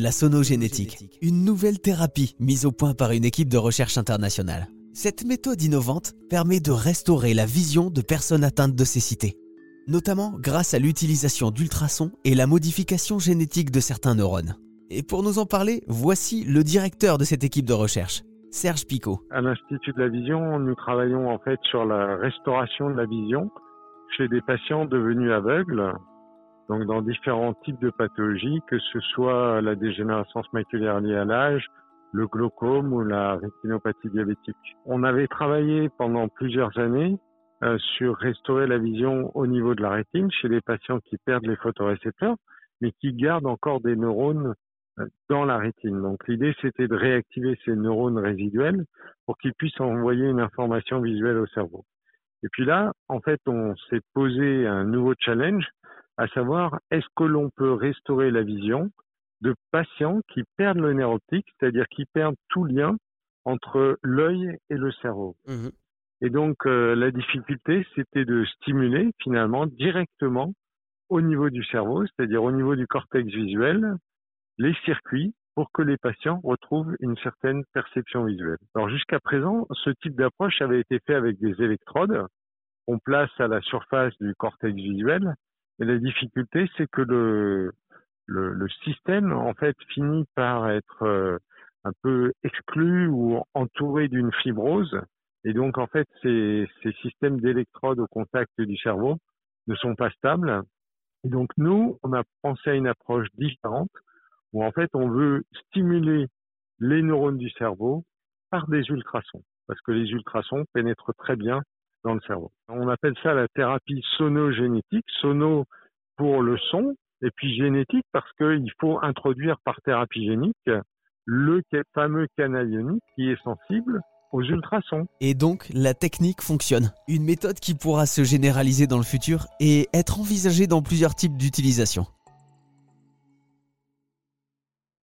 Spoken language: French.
la sonogénétique, une nouvelle thérapie mise au point par une équipe de recherche internationale. Cette méthode innovante permet de restaurer la vision de personnes atteintes de cécité, notamment grâce à l'utilisation d'ultrasons et la modification génétique de certains neurones. Et pour nous en parler, voici le directeur de cette équipe de recherche, Serge Picot. À l'Institut de la Vision, nous travaillons en fait sur la restauration de la vision chez des patients devenus aveugles, donc dans différents types de pathologies, que ce soit la dégénérescence maculaire liée à l'âge, le glaucome ou la rétinopathie diabétique. On avait travaillé pendant plusieurs années euh, sur restaurer la vision au niveau de la rétine chez les patients qui perdent les photorécepteurs, mais qui gardent encore des neurones euh, dans la rétine. Donc l'idée c'était de réactiver ces neurones résiduels pour qu'ils puissent envoyer une information visuelle au cerveau. Et puis là, en fait, on s'est posé un nouveau challenge, à savoir est-ce que l'on peut restaurer la vision de patients qui perdent le nerf optique, c'est-à-dire qui perdent tout lien entre l'œil et le cerveau? Mmh et donc euh, la difficulté, c'était de stimuler finalement directement au niveau du cerveau, c'est-à-dire au niveau du cortex visuel, les circuits pour que les patients retrouvent une certaine perception visuelle. Alors jusqu'à présent, ce type d'approche avait été fait avec des électrodes qu'on place à la surface du cortex visuel. Et la difficulté, c'est que le, système, en fait, finit par être euh, un peu exclu ou entouré d'une fibrose. Et donc, en fait, ces, ces systèmes d'électrodes au contact du cerveau ne sont pas stables. Et donc, nous, on a pensé à une approche différente où, en fait, on veut stimuler les neurones du cerveau par des ultrasons. Parce que les ultrasons pénètrent très bien dans le cerveau. On appelle ça la thérapie sonogénétique. Sono pour le son, et puis génétique parce qu'il faut introduire par thérapie génique le fameux canal ionique qui est sensible aux ultrasons. Et donc la technique fonctionne. Une méthode qui pourra se généraliser dans le futur et être envisagée dans plusieurs types d'utilisation.